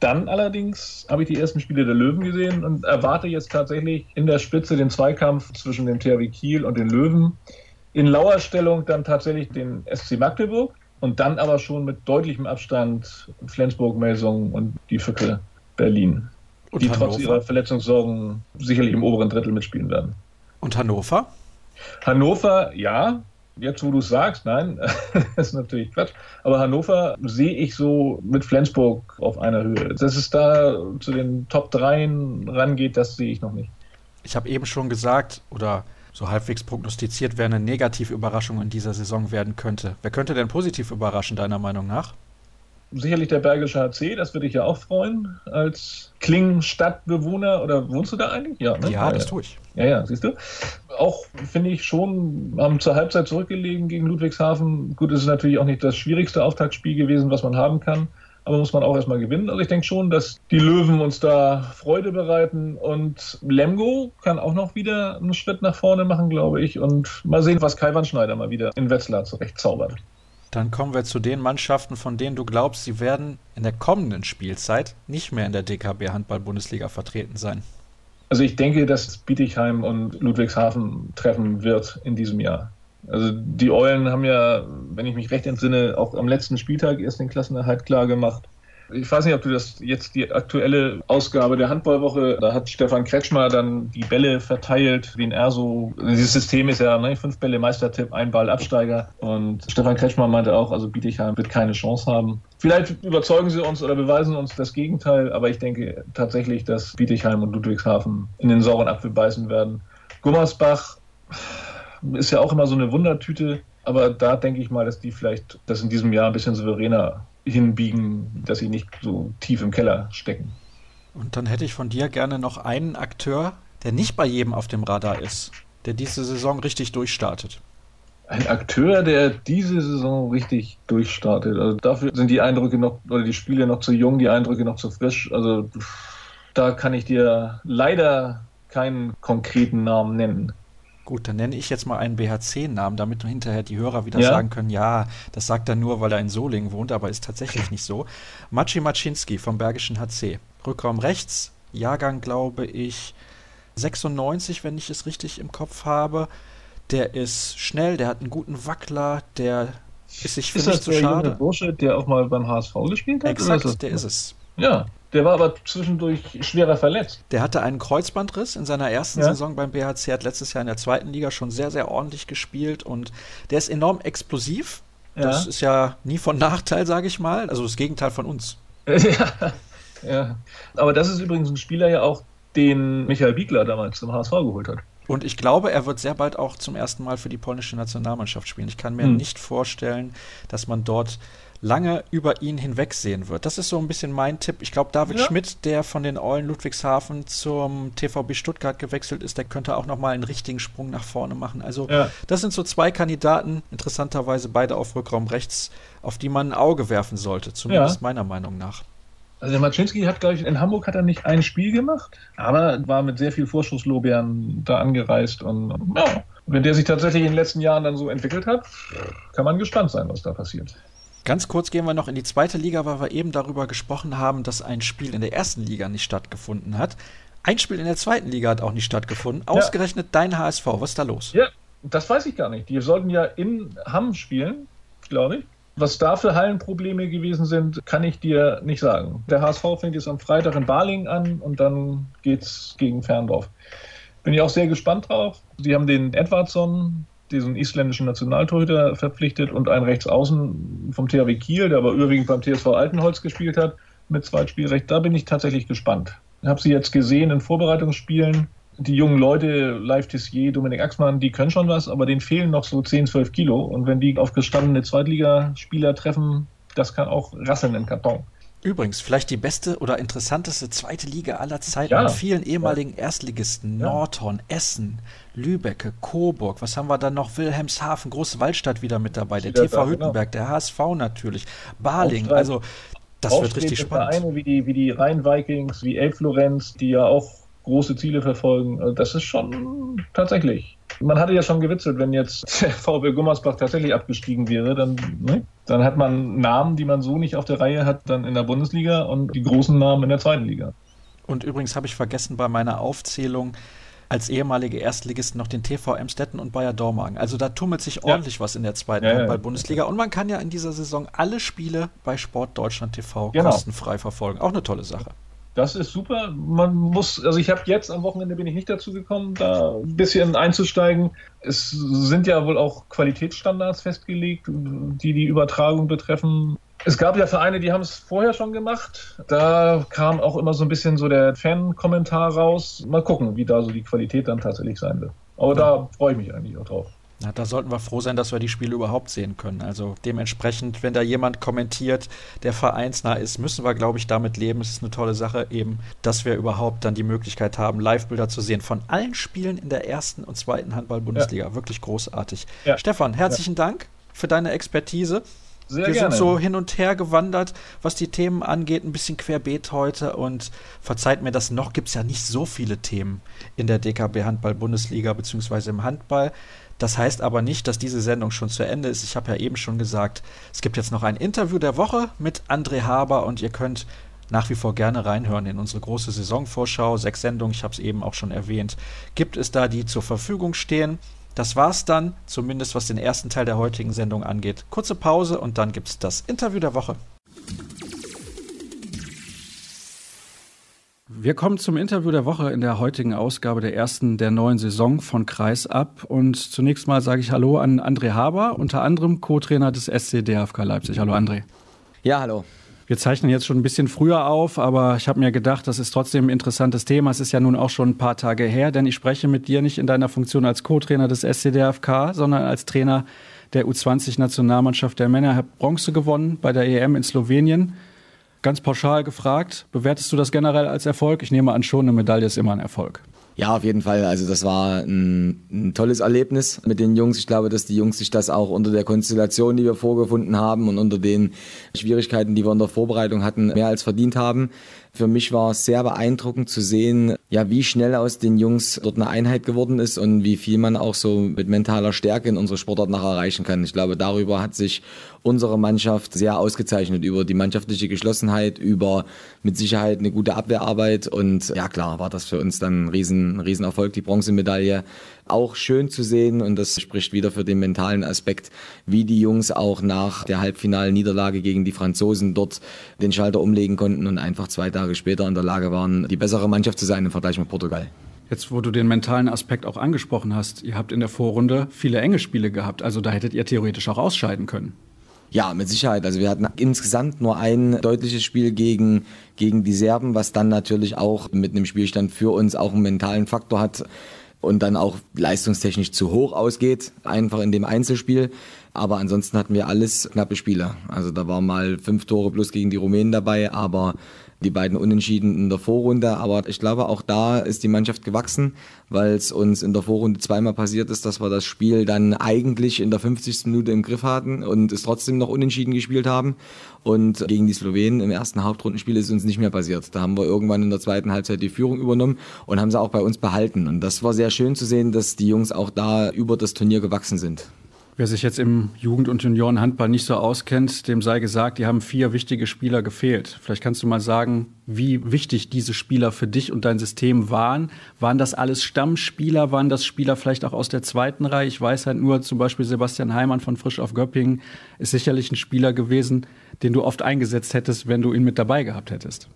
[SPEAKER 2] Dann allerdings habe ich die ersten Spiele der Löwen gesehen und erwarte jetzt tatsächlich in der Spitze den Zweikampf zwischen dem THW Kiel und den Löwen. In Lauerstellung dann tatsächlich den SC Magdeburg und dann aber schon mit deutlichem Abstand Flensburg, Melsung und die Fücke Berlin, und die Hannover? trotz ihrer Verletzungssorgen sicherlich im oberen Drittel mitspielen werden.
[SPEAKER 1] Und Hannover?
[SPEAKER 2] Hannover, ja, jetzt wo du es sagst, nein, das ist natürlich Quatsch. Aber Hannover sehe ich so mit Flensburg auf einer Höhe. Dass es da zu den Top 3 rangeht, das sehe ich noch nicht.
[SPEAKER 1] Ich habe eben schon gesagt, oder so halbwegs prognostiziert, wer eine Negativüberraschung in dieser Saison werden könnte. Wer könnte denn positiv überraschen, deiner Meinung nach?
[SPEAKER 2] sicherlich der Bergische HC, das würde ich ja auch freuen, als Klingen-Stadtbewohner. Oder wohnst du da eigentlich?
[SPEAKER 1] Ja, ne? ja, das tue ich.
[SPEAKER 2] Ja, ja, siehst du. Auch finde ich schon, haben zur Halbzeit zurückgelegen gegen Ludwigshafen. Gut, es ist natürlich auch nicht das schwierigste Auftaktspiel gewesen, was man haben kann. Aber muss man auch erstmal gewinnen. Also ich denke schon, dass die Löwen uns da Freude bereiten und Lemgo kann auch noch wieder einen Schritt nach vorne machen, glaube ich. Und mal sehen, was Kai Schneider mal wieder in Wetzlar zurecht zaubert.
[SPEAKER 1] Dann kommen wir zu den Mannschaften, von denen du glaubst, sie werden in der kommenden Spielzeit nicht mehr in der DKB Handball-Bundesliga vertreten sein.
[SPEAKER 2] Also ich denke, dass Bietigheim und Ludwigshafen treffen wird in diesem Jahr. Also die Eulen haben ja, wenn ich mich recht entsinne, auch am letzten Spieltag erst den Klassenerhalt klar gemacht. Ich weiß nicht, ob du das jetzt die aktuelle Ausgabe der Handballwoche, da hat Stefan Kretschmer dann die Bälle verteilt, den er so, dieses System ist ja ne, fünf Bälle Meistertipp, ein Ball Absteiger und Stefan Kretschmer meinte auch, also Bietigheim wird keine Chance haben. Vielleicht überzeugen sie uns oder beweisen uns das Gegenteil, aber ich denke tatsächlich, dass Bietigheim und Ludwigshafen in den sauren Apfel beißen werden. Gummersbach ist ja auch immer so eine Wundertüte, aber da denke ich mal, dass die vielleicht das in diesem Jahr ein bisschen souveräner hinbiegen, dass sie nicht so tief im Keller stecken.
[SPEAKER 1] Und dann hätte ich von dir gerne noch einen Akteur, der nicht bei jedem auf dem Radar ist, der diese Saison richtig durchstartet.
[SPEAKER 2] Ein Akteur, der diese Saison richtig durchstartet. Also dafür sind die Eindrücke noch, oder die Spiele noch zu jung, die Eindrücke noch zu frisch. Also da kann ich dir leider keinen konkreten Namen nennen.
[SPEAKER 1] Gut, dann nenne ich jetzt mal einen BHC-Namen, damit hinterher die Hörer wieder ja? sagen können, ja, das sagt er nur, weil er in Solingen wohnt, aber ist tatsächlich nicht so. Maciej Maczynski vom Bergischen HC. Rückraum rechts, Jahrgang glaube ich 96, wenn ich es richtig im Kopf habe. Der ist schnell, der hat einen guten Wackler, der ist sich für ist nicht zu so schade.
[SPEAKER 2] Bursche, der auch mal beim HSV gespielt hat?
[SPEAKER 1] Exakt, ist der ist es.
[SPEAKER 2] Ja, der war aber zwischendurch schwerer verletzt.
[SPEAKER 1] Der hatte einen Kreuzbandriss in seiner ersten ja. Saison beim BHC, hat letztes Jahr in der zweiten Liga schon sehr, sehr ordentlich gespielt und der ist enorm explosiv. Ja. Das ist ja nie von Nachteil, sage ich mal. Also das Gegenteil von uns.
[SPEAKER 2] ja. ja. Aber das ist übrigens ein Spieler ja auch, den Michael Biegler damals zum HSV geholt hat.
[SPEAKER 1] Und ich glaube, er wird sehr bald auch zum ersten Mal für die polnische Nationalmannschaft spielen. Ich kann mir hm. nicht vorstellen, dass man dort lange über ihn hinwegsehen wird. Das ist so ein bisschen mein Tipp. Ich glaube, David ja. Schmidt, der von den Eulen Ludwigshafen zum TVB Stuttgart gewechselt ist, der könnte auch nochmal einen richtigen Sprung nach vorne machen. Also, ja. das sind so zwei Kandidaten, interessanterweise beide auf Rückraum rechts, auf die man ein Auge werfen sollte, zumindest ja. meiner Meinung nach.
[SPEAKER 2] Also der Maczynski hat, glaube ich, in Hamburg hat er nicht ein Spiel gemacht, aber war mit sehr viel Vorschusslorbeeren da angereist und ja, wenn der sich tatsächlich in den letzten Jahren dann so entwickelt hat, kann man gespannt sein, was da passiert.
[SPEAKER 1] Ganz kurz gehen wir noch in die zweite Liga, weil wir eben darüber gesprochen haben, dass ein Spiel in der ersten Liga nicht stattgefunden hat. Ein Spiel in der zweiten Liga hat auch nicht stattgefunden. Ausgerechnet ja. dein HSV. Was ist da los?
[SPEAKER 2] Ja, das weiß ich gar nicht. Die sollten ja in Hamm spielen, glaube ich. Was da für Hallenprobleme gewesen sind, kann ich dir nicht sagen. Der HSV fängt jetzt am Freitag in Baling an und dann geht's gegen Ferndorf. Bin ich auch sehr gespannt drauf. Sie haben den Edwardson, diesen isländischen Nationaltorhüter verpflichtet und einen Rechtsaußen vom THW Kiel, der aber überwiegend beim TSV Altenholz gespielt hat, mit Zweitspielrecht. Da bin ich tatsächlich gespannt. Ich habe sie jetzt gesehen in Vorbereitungsspielen. Die jungen Leute, Live Tissier, Dominik Axmann, die können schon was, aber denen fehlen noch so 10, 12 Kilo. Und wenn die auf gestandene Zweitligaspieler treffen, das kann auch rasseln im Karton.
[SPEAKER 1] Übrigens, vielleicht die beste oder interessanteste zweite Liga aller Zeiten ja. mit vielen ehemaligen. Erstligisten. Ja. Nordhorn, Essen, Lübecke, Coburg. Was haben wir dann noch? Wilhelmshaven, Große Waldstadt wieder mit dabei. Der TV da, Hüttenberg, genau. der HSV natürlich. Baling. Also, das wird richtig spannend.
[SPEAKER 2] Vereine wie die, wie die Rhein-Vikings, wie Elf-Florenz, die ja auch große Ziele verfolgen. Also das ist schon tatsächlich. Man hatte ja schon gewitzelt, wenn jetzt der VW Gummersbach tatsächlich abgestiegen wäre, dann, ne? dann hat man Namen, die man so nicht auf der Reihe hat, dann in der Bundesliga und die großen Namen in der zweiten Liga.
[SPEAKER 1] Und übrigens habe ich vergessen bei meiner Aufzählung, als ehemalige Erstligisten noch den TV Emstetten und Bayer Dormagen. Also da tummelt sich ordentlich ja. was in der zweiten ja, Handball-Bundesliga. Und man kann ja in dieser Saison alle Spiele bei Sport Deutschland TV genau. kostenfrei verfolgen. Auch eine tolle Sache.
[SPEAKER 2] Das ist super. Man muss, also ich habe jetzt am Wochenende bin ich nicht dazu gekommen, da ein bisschen einzusteigen. Es sind ja wohl auch Qualitätsstandards festgelegt, die die Übertragung betreffen. Es gab ja Vereine, die haben es vorher schon gemacht. Da kam auch immer so ein bisschen so der Fan-Kommentar raus. Mal gucken, wie da so die Qualität dann tatsächlich sein wird. Aber ja. da freue ich mich eigentlich auch drauf.
[SPEAKER 1] Na, da sollten wir froh sein, dass wir die Spiele überhaupt sehen können. Also dementsprechend, wenn da jemand kommentiert, der vereinsnah ist, müssen wir, glaube ich, damit leben. Es ist eine tolle Sache eben, dass wir überhaupt dann die Möglichkeit haben, Live-Bilder zu sehen von allen Spielen in der ersten und zweiten Handball-Bundesliga. Ja. Wirklich großartig. Ja. Stefan, herzlichen. Dank für deine Expertise. Sehr wir gerne. sind so hin und her gewandert, was die Themen angeht, ein bisschen querbeet heute und verzeiht mir das noch, gibt es ja nicht so viele Themen in der DKB Handball Bundesliga beziehungsweise im Handball. Das heißt aber nicht, dass diese Sendung schon zu Ende ist. Ich habe ja eben schon gesagt, es gibt jetzt noch ein Interview der Woche mit André Haber und ihr könnt nach wie vor gerne reinhören in unsere große Saisonvorschau. Sechs Sendungen, ich habe es eben auch schon erwähnt, gibt es da, die zur Verfügung stehen. Das war's dann, zumindest was den ersten Teil der heutigen Sendung angeht. Kurze Pause und dann gibt es das Interview der Woche. Wir kommen zum Interview der Woche in der heutigen Ausgabe der ersten der neuen Saison von Kreis ab. Und zunächst mal sage ich Hallo an André Haber, unter anderem Co-Trainer des SC DFK Leipzig. Hallo André.
[SPEAKER 3] Ja, hallo.
[SPEAKER 1] Wir zeichnen jetzt schon ein bisschen früher auf, aber ich habe mir gedacht, das ist trotzdem ein interessantes Thema. Es ist ja nun auch schon ein paar Tage her, denn ich spreche mit dir nicht in deiner Funktion als Co-Trainer des SCDFK, sondern als Trainer der U20-Nationalmannschaft der Männer. Hat Bronze gewonnen bei der EM in Slowenien. Ganz pauschal gefragt, bewertest du das generell als Erfolg? Ich nehme an, schon eine Medaille ist immer ein Erfolg.
[SPEAKER 3] Ja, auf jeden Fall. Also das war ein, ein, tolles Erlebnis mit den Jungs. Ich glaube, dass die Jungs sich das auch unter der Konstellation, die wir vorgefunden haben und unter den Schwierigkeiten, die wir in der Vorbereitung hatten, mehr als verdient haben. Für mich war es sehr beeindruckend zu sehen, ja, wie schnell aus den Jungs dort eine Einheit geworden ist und wie viel man auch so mit mentaler Stärke in unserer Sportart noch erreichen kann. Ich glaube, darüber hat sich unsere Mannschaft sehr ausgezeichnet, über die mannschaftliche Geschlossenheit, über mit Sicherheit eine gute Abwehrarbeit und ja klar, war das für uns dann ein riesen, riesen Erfolg, die Bronzemedaille auch schön zu sehen und das spricht wieder für den mentalen Aspekt, wie die Jungs auch nach der halbfinalen Niederlage gegen die Franzosen dort den Schalter umlegen konnten und einfach zwei Tage später in der Lage waren, die bessere Mannschaft zu sein im Vergleich mit Portugal.
[SPEAKER 1] Jetzt, wo du den mentalen Aspekt auch angesprochen hast, ihr habt in der Vorrunde viele enge Spiele gehabt, also da hättet ihr theoretisch auch ausscheiden können.
[SPEAKER 3] Ja, mit Sicherheit. Also wir hatten insgesamt nur ein deutliches Spiel gegen, gegen die Serben, was dann natürlich auch mit einem Spielstand für uns auch einen mentalen Faktor hat und dann auch leistungstechnisch zu hoch ausgeht, einfach in dem Einzelspiel. Aber ansonsten hatten wir alles knappe Spiele. Also da waren mal fünf Tore plus gegen die Rumänen dabei, aber die beiden Unentschieden in der Vorrunde. Aber ich glaube, auch da ist die Mannschaft gewachsen, weil es uns in der Vorrunde zweimal passiert ist, dass wir das Spiel dann eigentlich in der 50. Minute im Griff hatten und es trotzdem noch unentschieden gespielt haben. Und gegen die Slowenen im ersten Hauptrundenspiel ist uns nicht mehr passiert. Da haben wir irgendwann in der zweiten Halbzeit die Führung übernommen und haben sie auch bei uns behalten. Und das war sehr schön zu sehen, dass die Jungs auch da über das Turnier gewachsen sind.
[SPEAKER 1] Wer sich jetzt im Jugend- und Juniorenhandball nicht so auskennt, dem sei gesagt, die haben vier wichtige Spieler gefehlt. Vielleicht kannst du mal sagen, wie wichtig diese Spieler für dich und dein System waren. Waren das alles Stammspieler? Waren das Spieler vielleicht auch aus der zweiten Reihe? Ich weiß halt nur, zum Beispiel Sebastian Heimann von Frisch auf Göppingen ist sicherlich ein Spieler gewesen, den du oft eingesetzt hättest, wenn du ihn mit dabei gehabt hättest.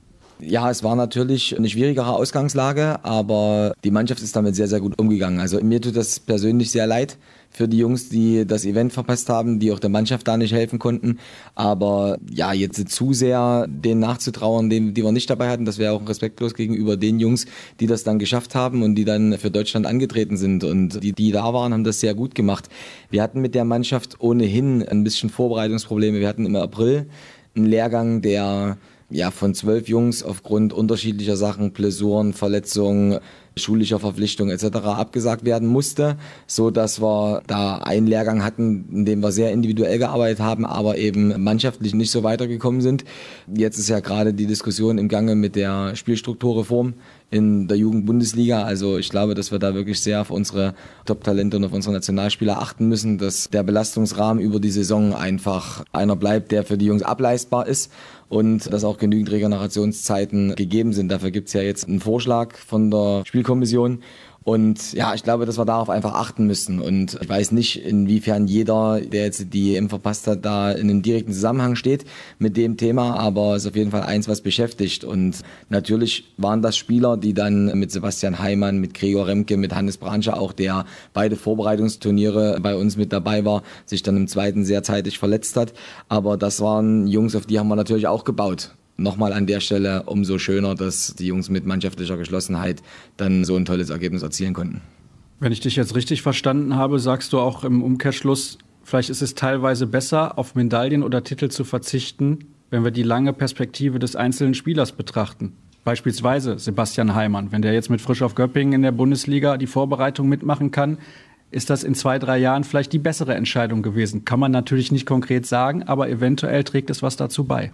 [SPEAKER 3] Ja, es war natürlich eine schwierigere Ausgangslage, aber die Mannschaft ist damit sehr, sehr gut umgegangen. Also mir tut das persönlich sehr leid für die Jungs, die das Event verpasst haben, die auch der Mannschaft da nicht helfen konnten. Aber ja, jetzt zu sehr denen nachzutrauern, die, die wir nicht dabei hatten, das wäre auch respektlos gegenüber den Jungs, die das dann geschafft haben und die dann für Deutschland angetreten sind. Und die, die da waren, haben das sehr gut gemacht. Wir hatten mit der Mannschaft ohnehin ein bisschen Vorbereitungsprobleme. Wir hatten im April einen Lehrgang, der ja von zwölf Jungs aufgrund unterschiedlicher Sachen, Blessuren, Verletzungen, schulischer Verpflichtung etc. abgesagt werden musste, so dass wir da einen Lehrgang hatten, in dem wir sehr individuell gearbeitet haben, aber eben mannschaftlich nicht so weitergekommen sind. Jetzt ist ja gerade die Diskussion im Gange mit der Spielstrukturreform in der Jugendbundesliga. Also ich glaube, dass wir da wirklich sehr auf unsere Top-Talente und auf unsere Nationalspieler achten müssen, dass der Belastungsrahmen über die Saison einfach einer bleibt, der für die Jungs ableistbar ist und dass auch genügend Regenerationszeiten gegeben sind. Dafür gibt es ja jetzt einen Vorschlag von der Spielkommission und ja, ich glaube, dass wir darauf einfach achten müssen. Und ich weiß nicht, inwiefern jeder, der jetzt die EM verpasst hat, da in einem direkten Zusammenhang steht mit dem Thema, aber es ist auf jeden Fall eins, was beschäftigt. Und natürlich waren das Spieler, die dann mit Sebastian Heimann, mit Gregor Remke, mit Hannes Branche, auch der beide Vorbereitungsturniere bei uns mit dabei war, sich dann im zweiten sehr zeitig verletzt hat. Aber das waren Jungs, auf die haben wir natürlich auch gebaut nochmal an der Stelle umso schöner, dass die Jungs mit mannschaftlicher Geschlossenheit dann so ein tolles Ergebnis erzielen konnten.
[SPEAKER 4] Wenn ich dich jetzt richtig verstanden habe, sagst du auch im Umkehrschluss, vielleicht ist es teilweise besser, auf Medaillen oder Titel zu verzichten, wenn wir die lange Perspektive des einzelnen Spielers betrachten. Beispielsweise Sebastian Heimann, wenn der jetzt mit Frisch auf Göppingen in der Bundesliga die Vorbereitung mitmachen kann, ist das in zwei, drei Jahren vielleicht die bessere Entscheidung gewesen. Kann man natürlich nicht konkret sagen, aber eventuell trägt es was dazu bei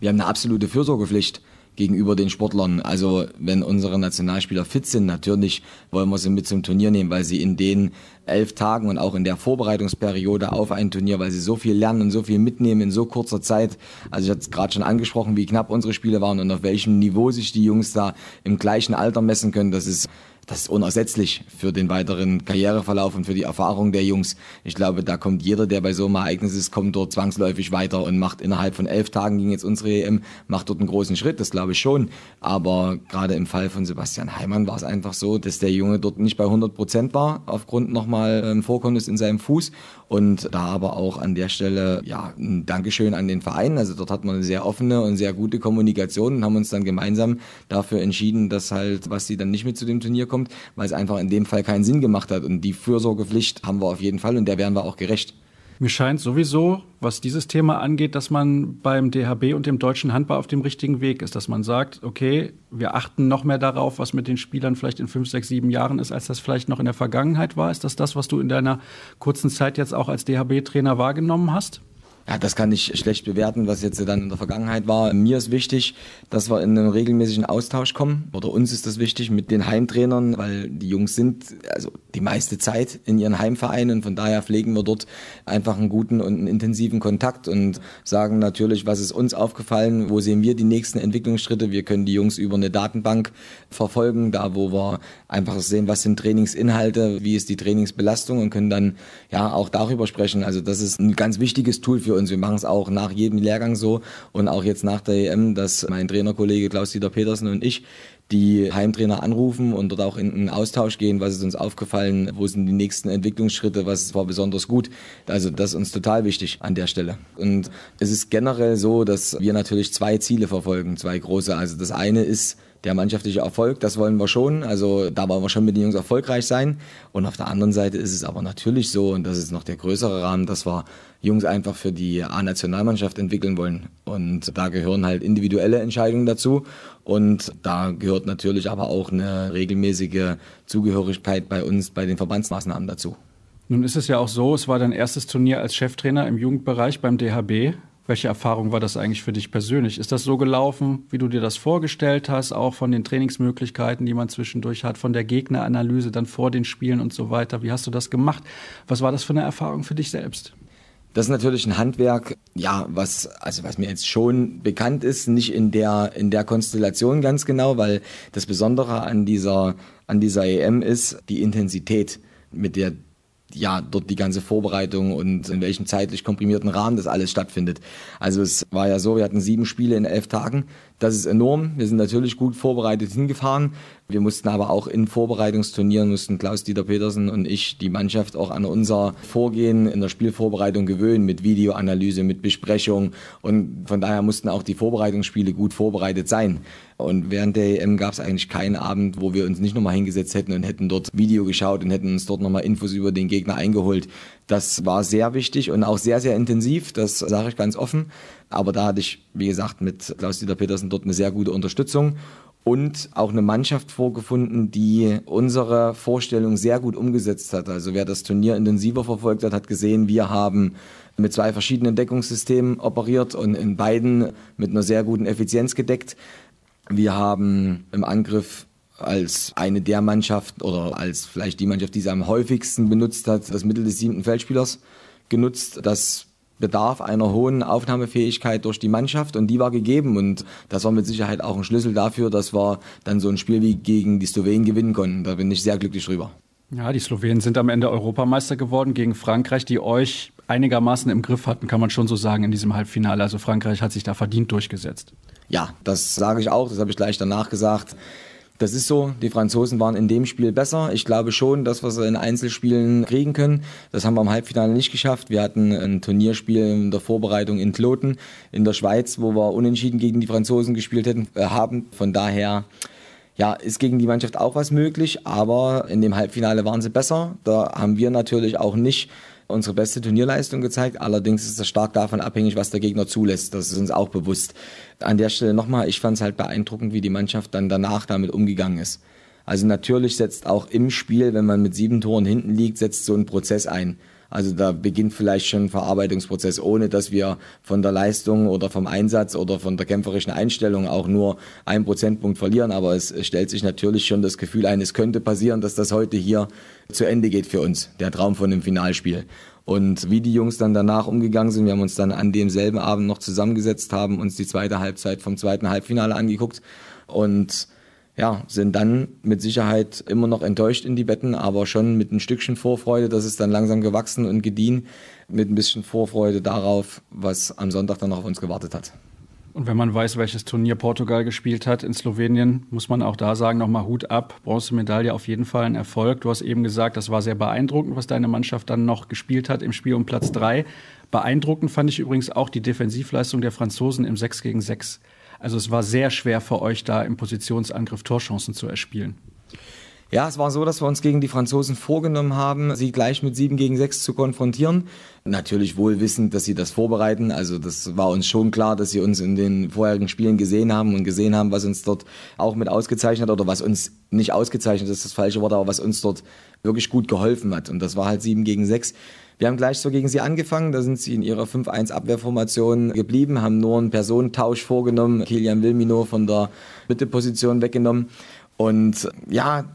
[SPEAKER 3] wir haben eine absolute Fürsorgepflicht gegenüber den Sportlern. Also wenn unsere Nationalspieler fit sind, natürlich wollen wir sie mit zum Turnier nehmen, weil sie in den elf Tagen und auch in der Vorbereitungsperiode auf ein Turnier, weil sie so viel lernen und so viel mitnehmen in so kurzer Zeit. Also ich hatte es gerade schon angesprochen, wie knapp unsere Spiele waren und auf welchem Niveau sich die Jungs da im gleichen Alter messen können. Das ist das ist unersetzlich für den weiteren Karriereverlauf und für die Erfahrung der Jungs. Ich glaube, da kommt jeder, der bei so einem Ereignis ist, kommt dort zwangsläufig weiter und macht innerhalb von elf Tagen ging jetzt unsere EM, macht dort einen großen Schritt, das glaube ich schon. Aber gerade im Fall von Sebastian Heimann war es einfach so, dass der Junge dort nicht bei 100 Prozent war, aufgrund nochmal ähm, Vorkommnis in seinem Fuß. Und da aber auch an der Stelle, ja, ein Dankeschön an den Verein. Also dort hat man eine sehr offene und sehr gute Kommunikation und haben uns dann gemeinsam dafür entschieden, dass halt, was sie dann nicht mit zu dem Turnier kommt, weil es einfach in dem Fall keinen Sinn gemacht hat. Und die Fürsorgepflicht haben wir auf jeden Fall und der werden wir auch gerecht.
[SPEAKER 4] Mir scheint sowieso, was dieses Thema angeht, dass man beim DHB und dem deutschen Handball auf dem richtigen Weg ist, dass man sagt, okay, wir achten noch mehr darauf, was mit den Spielern vielleicht in fünf, sechs, sieben Jahren ist, als das vielleicht noch in der Vergangenheit war. Ist das das, was du in deiner kurzen Zeit jetzt auch als DHB-Trainer wahrgenommen hast?
[SPEAKER 3] Ja, das kann ich schlecht bewerten, was jetzt dann in der Vergangenheit war. Mir ist wichtig, dass wir in einen regelmäßigen Austausch kommen. Oder uns ist das wichtig mit den Heimtrainern, weil die Jungs sind also die meiste Zeit in ihren Heimvereinen. Von daher pflegen wir dort einfach einen guten und einen intensiven Kontakt und sagen natürlich, was ist uns aufgefallen, wo sehen wir die nächsten Entwicklungsschritte. Wir können die Jungs über eine Datenbank verfolgen, da wo wir einfach sehen, was sind Trainingsinhalte, wie ist die Trainingsbelastung und können dann ja auch darüber sprechen. Also das ist ein ganz wichtiges Tool für uns. Wir machen es auch nach jedem Lehrgang so und auch jetzt nach der EM, dass mein Trainerkollege Klaus-Dieter Petersen und ich die Heimtrainer anrufen und dort auch in einen Austausch gehen, was ist uns aufgefallen, wo sind die nächsten Entwicklungsschritte, was war besonders gut. Also das ist uns total wichtig an der Stelle. Und es ist generell so, dass wir natürlich zwei Ziele verfolgen, zwei große. Also das eine ist, der mannschaftliche Erfolg, das wollen wir schon. Also da wollen wir schon mit den Jungs erfolgreich sein. Und auf der anderen Seite ist es aber natürlich so, und das ist noch der größere Rahmen, dass wir Jungs einfach für die A-Nationalmannschaft entwickeln wollen. Und da gehören halt individuelle Entscheidungen dazu. Und da gehört natürlich aber auch eine regelmäßige Zugehörigkeit bei uns bei den Verbandsmaßnahmen dazu.
[SPEAKER 4] Nun ist es ja auch so, es war dein erstes Turnier als Cheftrainer im Jugendbereich beim DHB. Welche Erfahrung war das eigentlich für dich persönlich? Ist das so gelaufen, wie du dir das vorgestellt hast, auch von den Trainingsmöglichkeiten, die man zwischendurch hat, von der Gegneranalyse dann vor den Spielen und so weiter? Wie hast du das gemacht? Was war das für eine Erfahrung für dich selbst?
[SPEAKER 3] Das ist natürlich ein Handwerk, ja, was, also was mir jetzt schon bekannt ist, nicht in der, in der Konstellation ganz genau, weil das Besondere an dieser, an dieser EM ist die Intensität, mit der ja, dort die ganze Vorbereitung und in welchem zeitlich komprimierten Rahmen das alles stattfindet. Also es war ja so, wir hatten sieben Spiele in elf Tagen. Das ist enorm. Wir sind natürlich gut vorbereitet hingefahren. Wir mussten aber auch in Vorbereitungsturnieren, mussten Klaus-Dieter Petersen und ich die Mannschaft auch an unser Vorgehen in der Spielvorbereitung gewöhnen, mit Videoanalyse, mit Besprechung. Und von daher mussten auch die Vorbereitungsspiele gut vorbereitet sein. Und während der EM gab es eigentlich keinen Abend, wo wir uns nicht nochmal hingesetzt hätten und hätten dort Video geschaut und hätten uns dort nochmal Infos über den Gegner eingeholt. Das war sehr wichtig und auch sehr, sehr intensiv, das sage ich ganz offen. Aber da hatte ich, wie gesagt, mit Klaus-Dieter Petersen dort eine sehr gute Unterstützung und auch eine Mannschaft vorgefunden, die unsere Vorstellung sehr gut umgesetzt hat. Also wer das Turnier intensiver verfolgt hat, hat gesehen, wir haben mit zwei verschiedenen Deckungssystemen operiert und in beiden mit einer sehr guten Effizienz gedeckt. Wir haben im Angriff als eine der Mannschaften oder als vielleicht die Mannschaft, die es am häufigsten benutzt hat, das Mittel des siebten Feldspielers genutzt. Das bedarf einer hohen Aufnahmefähigkeit durch die Mannschaft und die war gegeben und das war mit Sicherheit auch ein Schlüssel dafür, dass wir dann so ein Spiel wie gegen die Slowenen gewinnen konnten. Da bin ich sehr glücklich drüber.
[SPEAKER 4] Ja, die Slowenen sind am Ende Europameister geworden gegen Frankreich, die euch einigermaßen im Griff hatten, kann man schon so sagen, in diesem Halbfinale. Also Frankreich hat sich da verdient durchgesetzt.
[SPEAKER 3] Ja, das sage ich auch, das habe ich gleich danach gesagt. Das ist so, die Franzosen waren in dem Spiel besser. Ich glaube schon, dass wir sie in Einzelspielen kriegen können. Das haben wir im Halbfinale nicht geschafft. Wir hatten ein Turnierspiel in der Vorbereitung in Kloten in der Schweiz, wo wir unentschieden gegen die Franzosen gespielt hätten, äh, haben. Von daher ja, ist gegen die Mannschaft auch was möglich, aber in dem Halbfinale waren sie besser. Da haben wir natürlich auch nicht unsere beste Turnierleistung gezeigt. Allerdings ist das stark davon abhängig, was der Gegner zulässt. Das ist uns auch bewusst. An der Stelle nochmal, ich fand es halt beeindruckend, wie die Mannschaft dann danach damit umgegangen ist. Also natürlich setzt auch im Spiel, wenn man mit sieben Toren hinten liegt, setzt so ein Prozess ein. Also da beginnt vielleicht schon ein Verarbeitungsprozess, ohne dass wir von der Leistung oder vom Einsatz oder von der kämpferischen Einstellung auch nur einen Prozentpunkt verlieren. Aber es stellt sich natürlich schon das Gefühl ein, es könnte passieren, dass das heute hier zu Ende geht für uns, der Traum von einem Finalspiel. Und wie die Jungs dann danach umgegangen sind, wir haben uns dann an demselben Abend noch zusammengesetzt, haben uns die zweite Halbzeit vom zweiten Halbfinale angeguckt und ja, sind dann mit Sicherheit immer noch enttäuscht in die Betten, aber schon mit ein Stückchen Vorfreude, das ist dann langsam gewachsen und gediehen, mit ein bisschen Vorfreude darauf, was am Sonntag dann noch auf uns gewartet hat.
[SPEAKER 4] Und wenn man weiß, welches Turnier Portugal gespielt hat in Slowenien, muss man auch da sagen, nochmal Hut ab. Bronzemedaille auf jeden Fall ein Erfolg. Du hast eben gesagt, das war sehr beeindruckend, was deine Mannschaft dann noch gespielt hat im Spiel um Platz drei. Beeindruckend fand ich übrigens auch die Defensivleistung der Franzosen im 6 gegen 6 also es war sehr schwer für euch da im Positionsangriff Torchancen zu erspielen.
[SPEAKER 3] Ja, es war so, dass wir uns gegen die Franzosen vorgenommen haben, sie gleich mit 7 gegen 6 zu konfrontieren. Natürlich wohl wissend, dass sie das vorbereiten. Also das war uns schon klar, dass sie uns in den vorherigen Spielen gesehen haben und gesehen haben, was uns dort auch mit ausgezeichnet hat oder was uns nicht ausgezeichnet ist das falsche Wort, aber was uns dort wirklich gut geholfen hat. Und das war halt 7 gegen 6. Wir haben gleich so gegen sie angefangen, da sind sie in ihrer 5-1-Abwehrformation geblieben, haben nur einen Personentausch vorgenommen, Kilian Wilmino von der Mitteposition weggenommen. Und ja,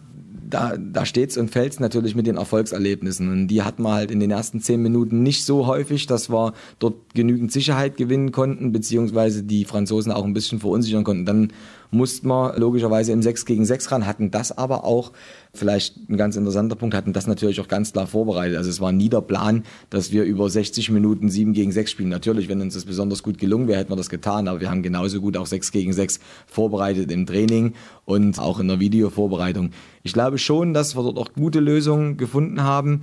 [SPEAKER 3] da, da steht's und fällt's natürlich mit den Erfolgserlebnissen. Und die hatten wir halt in den ersten zehn Minuten nicht so häufig, dass wir dort genügend Sicherheit gewinnen konnten, beziehungsweise die Franzosen auch ein bisschen verunsichern konnten. Dann mussten wir logischerweise im 6 gegen 6 ran, hatten das aber auch, vielleicht ein ganz interessanter Punkt, hatten das natürlich auch ganz klar vorbereitet. Also es war nie der Plan, dass wir über 60 Minuten 7 gegen 6 spielen. Natürlich, wenn uns das besonders gut gelungen wäre, hätten wir das getan, aber wir haben genauso gut auch 6 gegen 6 vorbereitet im Training und auch in der Videovorbereitung. Ich glaube schon, dass wir dort auch gute Lösungen gefunden haben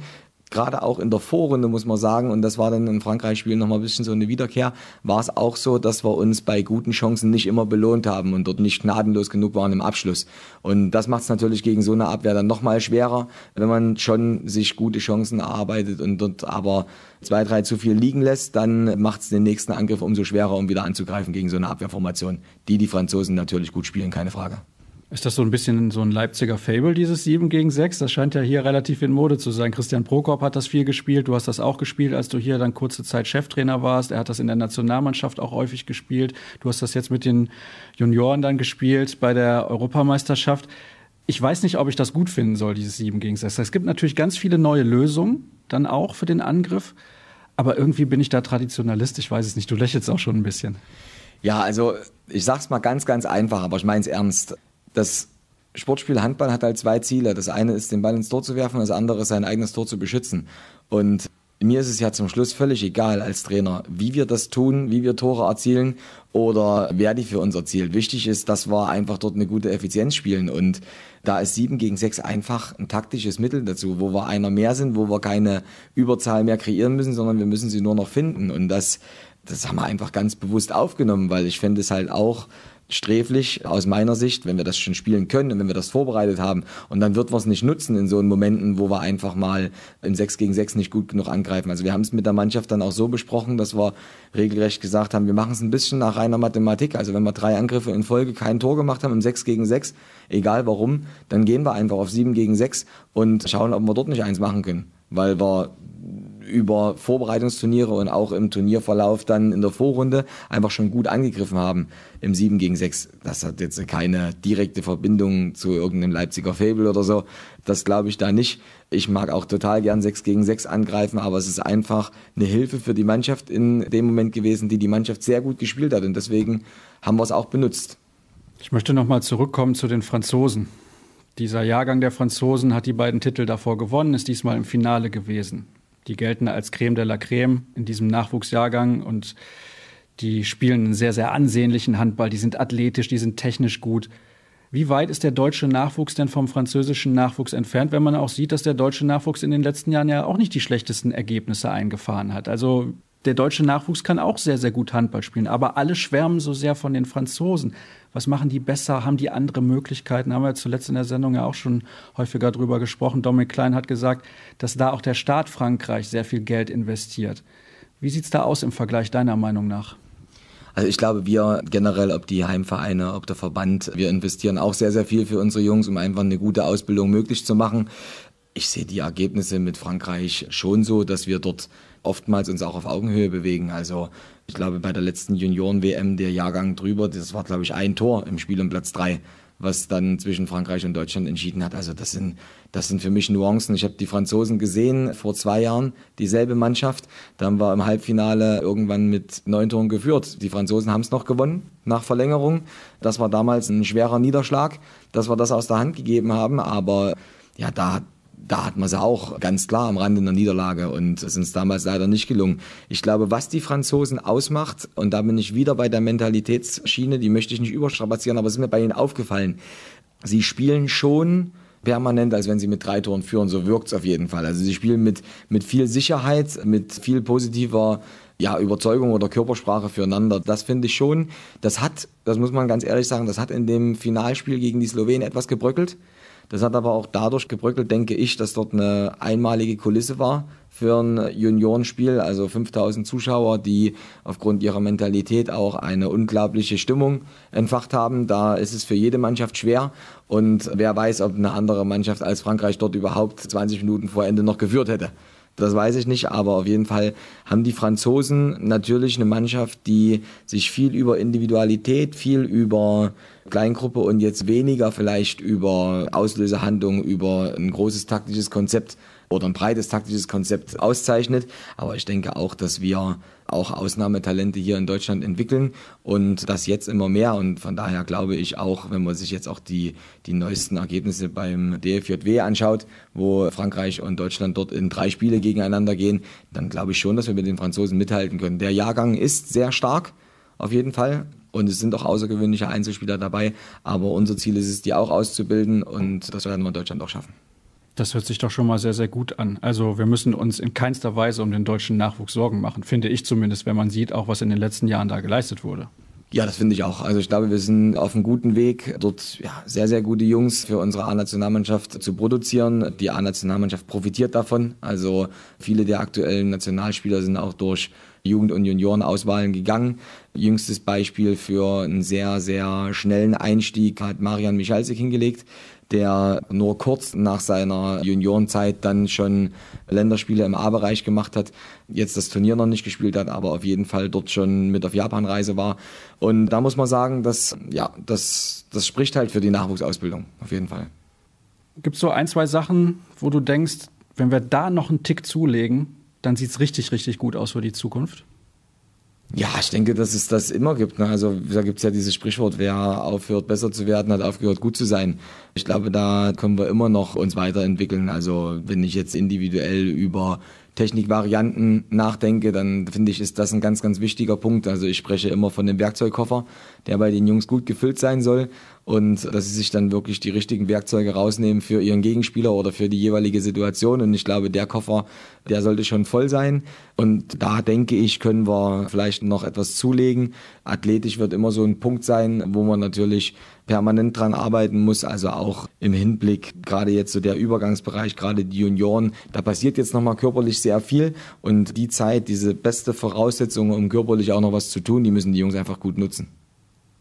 [SPEAKER 3] gerade auch in der Vorrunde, muss man sagen, und das war dann im Frankreich-Spiel nochmal ein bisschen so eine Wiederkehr, war es auch so, dass wir uns bei guten Chancen nicht immer belohnt haben und dort nicht gnadenlos genug waren im Abschluss. Und das macht es natürlich gegen so eine Abwehr dann nochmal schwerer, wenn man schon sich gute Chancen erarbeitet und dort aber zwei, drei zu viel liegen lässt, dann macht es den nächsten Angriff umso schwerer, um wieder anzugreifen gegen so eine Abwehrformation, die die Franzosen natürlich gut spielen, keine Frage.
[SPEAKER 4] Ist das so ein bisschen so ein Leipziger Fable, dieses 7 gegen 6? Das scheint ja hier relativ in Mode zu sein. Christian Prokop hat das viel gespielt. Du hast das auch gespielt, als du hier dann kurze Zeit Cheftrainer warst. Er hat das in der Nationalmannschaft auch häufig gespielt. Du hast das jetzt mit den Junioren dann gespielt bei der Europameisterschaft. Ich weiß nicht, ob ich das gut finden soll, dieses 7 gegen 6. Es gibt natürlich ganz viele neue Lösungen dann auch für den Angriff. Aber irgendwie bin ich da Traditionalist. Ich weiß es nicht. Du lächelst auch schon ein bisschen.
[SPEAKER 3] Ja, also ich sag's mal ganz, ganz einfach, aber ich meine es ernst das Sportspiel Handball hat halt zwei Ziele. Das eine ist, den Ball ins Tor zu werfen, das andere ist, sein eigenes Tor zu beschützen. Und mir ist es ja zum Schluss völlig egal als Trainer, wie wir das tun, wie wir Tore erzielen oder wer die für uns erzielt. Wichtig ist, dass wir einfach dort eine gute Effizienz spielen und da ist 7 gegen 6 einfach ein taktisches Mittel dazu, wo wir einer mehr sind, wo wir keine Überzahl mehr kreieren müssen, sondern wir müssen sie nur noch finden und das, das haben wir einfach ganz bewusst aufgenommen, weil ich finde es halt auch sträflich aus meiner Sicht, wenn wir das schon spielen können und wenn wir das vorbereitet haben. Und dann wird wir es nicht nutzen in so einen Momenten, wo wir einfach mal im 6 gegen 6 nicht gut genug angreifen. Also wir haben es mit der Mannschaft dann auch so besprochen, dass wir regelrecht gesagt haben, wir machen es ein bisschen nach reiner Mathematik. Also wenn wir drei Angriffe in Folge kein Tor gemacht haben im 6 gegen 6, egal warum, dann gehen wir einfach auf 7 gegen 6 und schauen, ob wir dort nicht eins machen können. Weil wir über Vorbereitungsturniere und auch im Turnierverlauf dann in der Vorrunde einfach schon gut angegriffen haben im 7 gegen 6. Das hat jetzt keine direkte Verbindung zu irgendeinem Leipziger Fabel oder so. Das glaube ich da nicht. Ich mag auch total gern 6 gegen 6 angreifen, aber es ist einfach eine Hilfe für die Mannschaft in dem Moment gewesen, die die Mannschaft sehr gut gespielt hat und deswegen haben wir es auch benutzt.
[SPEAKER 4] Ich möchte nochmal zurückkommen zu den Franzosen. Dieser Jahrgang der Franzosen hat die beiden Titel davor gewonnen, ist diesmal im Finale gewesen. Die gelten als Creme de la Creme in diesem Nachwuchsjahrgang und die spielen einen sehr, sehr ansehnlichen Handball. Die sind athletisch, die sind technisch gut. Wie weit ist der deutsche Nachwuchs denn vom französischen Nachwuchs entfernt, wenn man auch sieht, dass der deutsche Nachwuchs in den letzten Jahren ja auch nicht die schlechtesten Ergebnisse eingefahren hat? Also der deutsche Nachwuchs kann auch sehr, sehr gut Handball spielen, aber alle schwärmen so sehr von den Franzosen. Was machen die besser? Haben die andere Möglichkeiten? Haben wir zuletzt in der Sendung ja auch schon häufiger drüber gesprochen. Dominik Klein hat gesagt, dass da auch der Staat Frankreich sehr viel Geld investiert. Wie sieht es da aus im Vergleich deiner Meinung nach?
[SPEAKER 3] Also ich glaube, wir generell, ob die Heimvereine, ob der Verband, wir investieren auch sehr, sehr viel für unsere Jungs, um einfach eine gute Ausbildung möglich zu machen. Ich sehe die Ergebnisse mit Frankreich schon so, dass wir dort oftmals uns auch auf Augenhöhe bewegen. Also ich glaube, bei der letzten Junioren-WM, der Jahrgang drüber, das war, glaube ich, ein Tor im Spiel um Platz drei, was dann zwischen Frankreich und Deutschland entschieden hat. Also das sind, das sind für mich Nuancen. Ich habe die Franzosen gesehen vor zwei Jahren, dieselbe Mannschaft. Da haben wir im Halbfinale irgendwann mit neun Toren geführt. Die Franzosen haben es noch gewonnen nach Verlängerung. Das war damals ein schwerer Niederschlag, dass wir das aus der Hand gegeben haben. Aber ja, da da hat man sie auch ganz klar am Rande einer Niederlage und es ist uns damals leider nicht gelungen. Ich glaube, was die Franzosen ausmacht, und da bin ich wieder bei der Mentalitätsschiene, die möchte ich nicht überstrapazieren, aber es ist mir bei ihnen aufgefallen. Sie spielen schon permanent, als wenn sie mit drei Toren führen, so wirkt es auf jeden Fall. Also sie spielen mit, mit viel Sicherheit, mit viel positiver ja, Überzeugung oder Körpersprache füreinander. Das finde ich schon. Das hat, das muss man ganz ehrlich sagen, das hat in dem Finalspiel gegen die Slowenen etwas gebröckelt. Das hat aber auch dadurch gebröckelt, denke ich, dass dort eine einmalige Kulisse war für ein Juniorenspiel, also 5000 Zuschauer, die aufgrund ihrer Mentalität auch eine unglaubliche Stimmung entfacht haben. Da ist es für jede Mannschaft schwer und wer weiß, ob eine andere Mannschaft als Frankreich dort überhaupt 20 Minuten vor Ende noch geführt hätte. Das weiß ich nicht, aber auf jeden Fall haben die Franzosen natürlich eine Mannschaft, die sich viel über Individualität, viel über Kleingruppe und jetzt weniger vielleicht über Auslösehandlung, über ein großes taktisches Konzept oder ein breites taktisches Konzept auszeichnet. Aber ich denke auch, dass wir auch Ausnahmetalente hier in Deutschland entwickeln und das jetzt immer mehr. Und von daher glaube ich auch, wenn man sich jetzt auch die, die neuesten Ergebnisse beim DFJW anschaut, wo Frankreich und Deutschland dort in drei Spiele gegeneinander gehen, dann glaube ich schon, dass wir mit den Franzosen mithalten können. Der Jahrgang ist sehr stark, auf jeden Fall. Und es sind auch außergewöhnliche Einzelspieler dabei. Aber unser Ziel ist es, die auch auszubilden. Und das werden wir in Deutschland auch schaffen.
[SPEAKER 4] Das hört sich doch schon mal sehr, sehr gut an. Also wir müssen uns in keinster Weise um den deutschen Nachwuchs Sorgen machen, finde ich zumindest, wenn man sieht, auch was in den letzten Jahren da geleistet wurde.
[SPEAKER 3] Ja, das finde ich auch. Also ich glaube, wir sind auf einem guten Weg, dort ja, sehr, sehr gute Jungs für unsere A-Nationalmannschaft zu produzieren. Die A-Nationalmannschaft profitiert davon. Also viele der aktuellen Nationalspieler sind auch durch Jugend- und Juniorenauswahlen gegangen. Jüngstes Beispiel für einen sehr, sehr schnellen Einstieg hat Marian Michalsik hingelegt, der nur kurz nach seiner Juniorenzeit dann schon Länderspiele im A-Bereich gemacht hat, jetzt das Turnier noch nicht gespielt hat, aber auf jeden Fall dort schon mit auf Japanreise war. Und da muss man sagen, dass, ja, das, das spricht halt für die Nachwuchsausbildung, auf jeden Fall.
[SPEAKER 4] Gibt es so ein, zwei Sachen, wo du denkst, wenn wir da noch einen Tick zulegen, dann sieht es richtig, richtig gut aus für die Zukunft?
[SPEAKER 3] Ja, ich denke, dass es das immer gibt. Ne? Also da gibt es ja dieses Sprichwort, wer aufhört, besser zu werden, hat aufgehört, gut zu sein. Ich glaube, da können wir immer noch uns weiterentwickeln. Also wenn ich jetzt individuell über Technikvarianten nachdenke, dann finde ich, ist das ein ganz, ganz wichtiger Punkt. Also ich spreche immer von dem Werkzeugkoffer, der bei den Jungs gut gefüllt sein soll und dass sie sich dann wirklich die richtigen Werkzeuge rausnehmen für ihren Gegenspieler oder für die jeweilige Situation. Und ich glaube, der Koffer, der sollte schon voll sein. Und da denke ich, können wir vielleicht noch etwas zulegen. Athletisch wird immer so ein Punkt sein, wo man natürlich permanent dran arbeiten muss. Also auch im Hinblick, gerade jetzt so der Übergangsbereich, gerade die Junioren, da passiert jetzt nochmal körperlich sehr viel. Und die Zeit, diese beste Voraussetzung, um körperlich auch noch was zu tun, die müssen die Jungs einfach gut nutzen.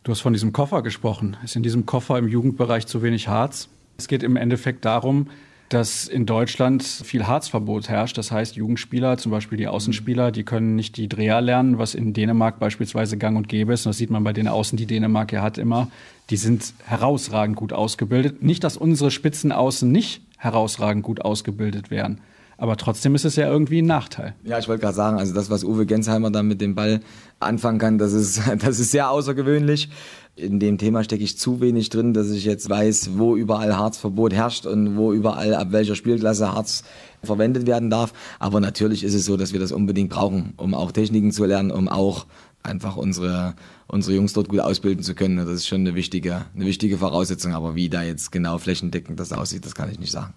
[SPEAKER 4] Du hast von diesem Koffer gesprochen. Ist in diesem Koffer im Jugendbereich zu wenig Harz? Es geht im Endeffekt darum, dass in Deutschland viel Harzverbot herrscht. Das heißt, Jugendspieler, zum Beispiel die Außenspieler, die können nicht die Dreher lernen, was in Dänemark beispielsweise gang und gäbe ist. Und das sieht man bei den Außen, die Dänemark ja hat, immer. Die sind herausragend gut ausgebildet. Nicht, dass unsere Spitzenaußen nicht herausragend gut ausgebildet wären. Aber trotzdem ist es ja irgendwie ein Nachteil.
[SPEAKER 3] Ja, ich wollte gerade sagen, also das, was Uwe Gensheimer dann mit dem Ball anfangen kann, das ist, das ist sehr außergewöhnlich. In dem Thema stecke ich zu wenig drin, dass ich jetzt weiß, wo überall Harzverbot herrscht und wo überall ab welcher Spielklasse Harz verwendet werden darf. Aber natürlich ist es so, dass wir das unbedingt brauchen, um auch Techniken zu lernen, um auch einfach unsere, unsere Jungs dort gut ausbilden zu können. Das ist schon eine wichtige, eine wichtige Voraussetzung. Aber wie da jetzt genau flächendeckend das aussieht, das kann ich nicht sagen.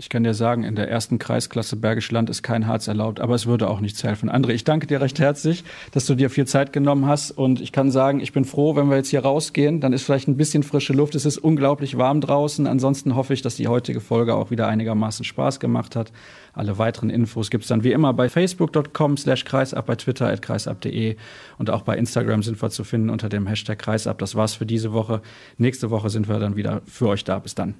[SPEAKER 4] Ich kann dir sagen, in der ersten Kreisklasse Bergisch Land ist kein Harz erlaubt, aber es würde auch nichts helfen. André, ich danke dir recht herzlich, dass du dir viel Zeit genommen hast und ich kann sagen, ich bin froh, wenn wir jetzt hier rausgehen, dann ist vielleicht ein bisschen frische Luft. Es ist unglaublich warm draußen. Ansonsten hoffe ich, dass die heutige Folge auch wieder einigermaßen Spaß gemacht hat. Alle weiteren Infos gibt's dann wie immer bei facebook.com slash kreisab, bei twitter at kreisab.de und auch bei Instagram sind wir zu finden unter dem Hashtag kreisab. Das war's für diese Woche. Nächste Woche sind wir dann wieder für euch da. Bis dann.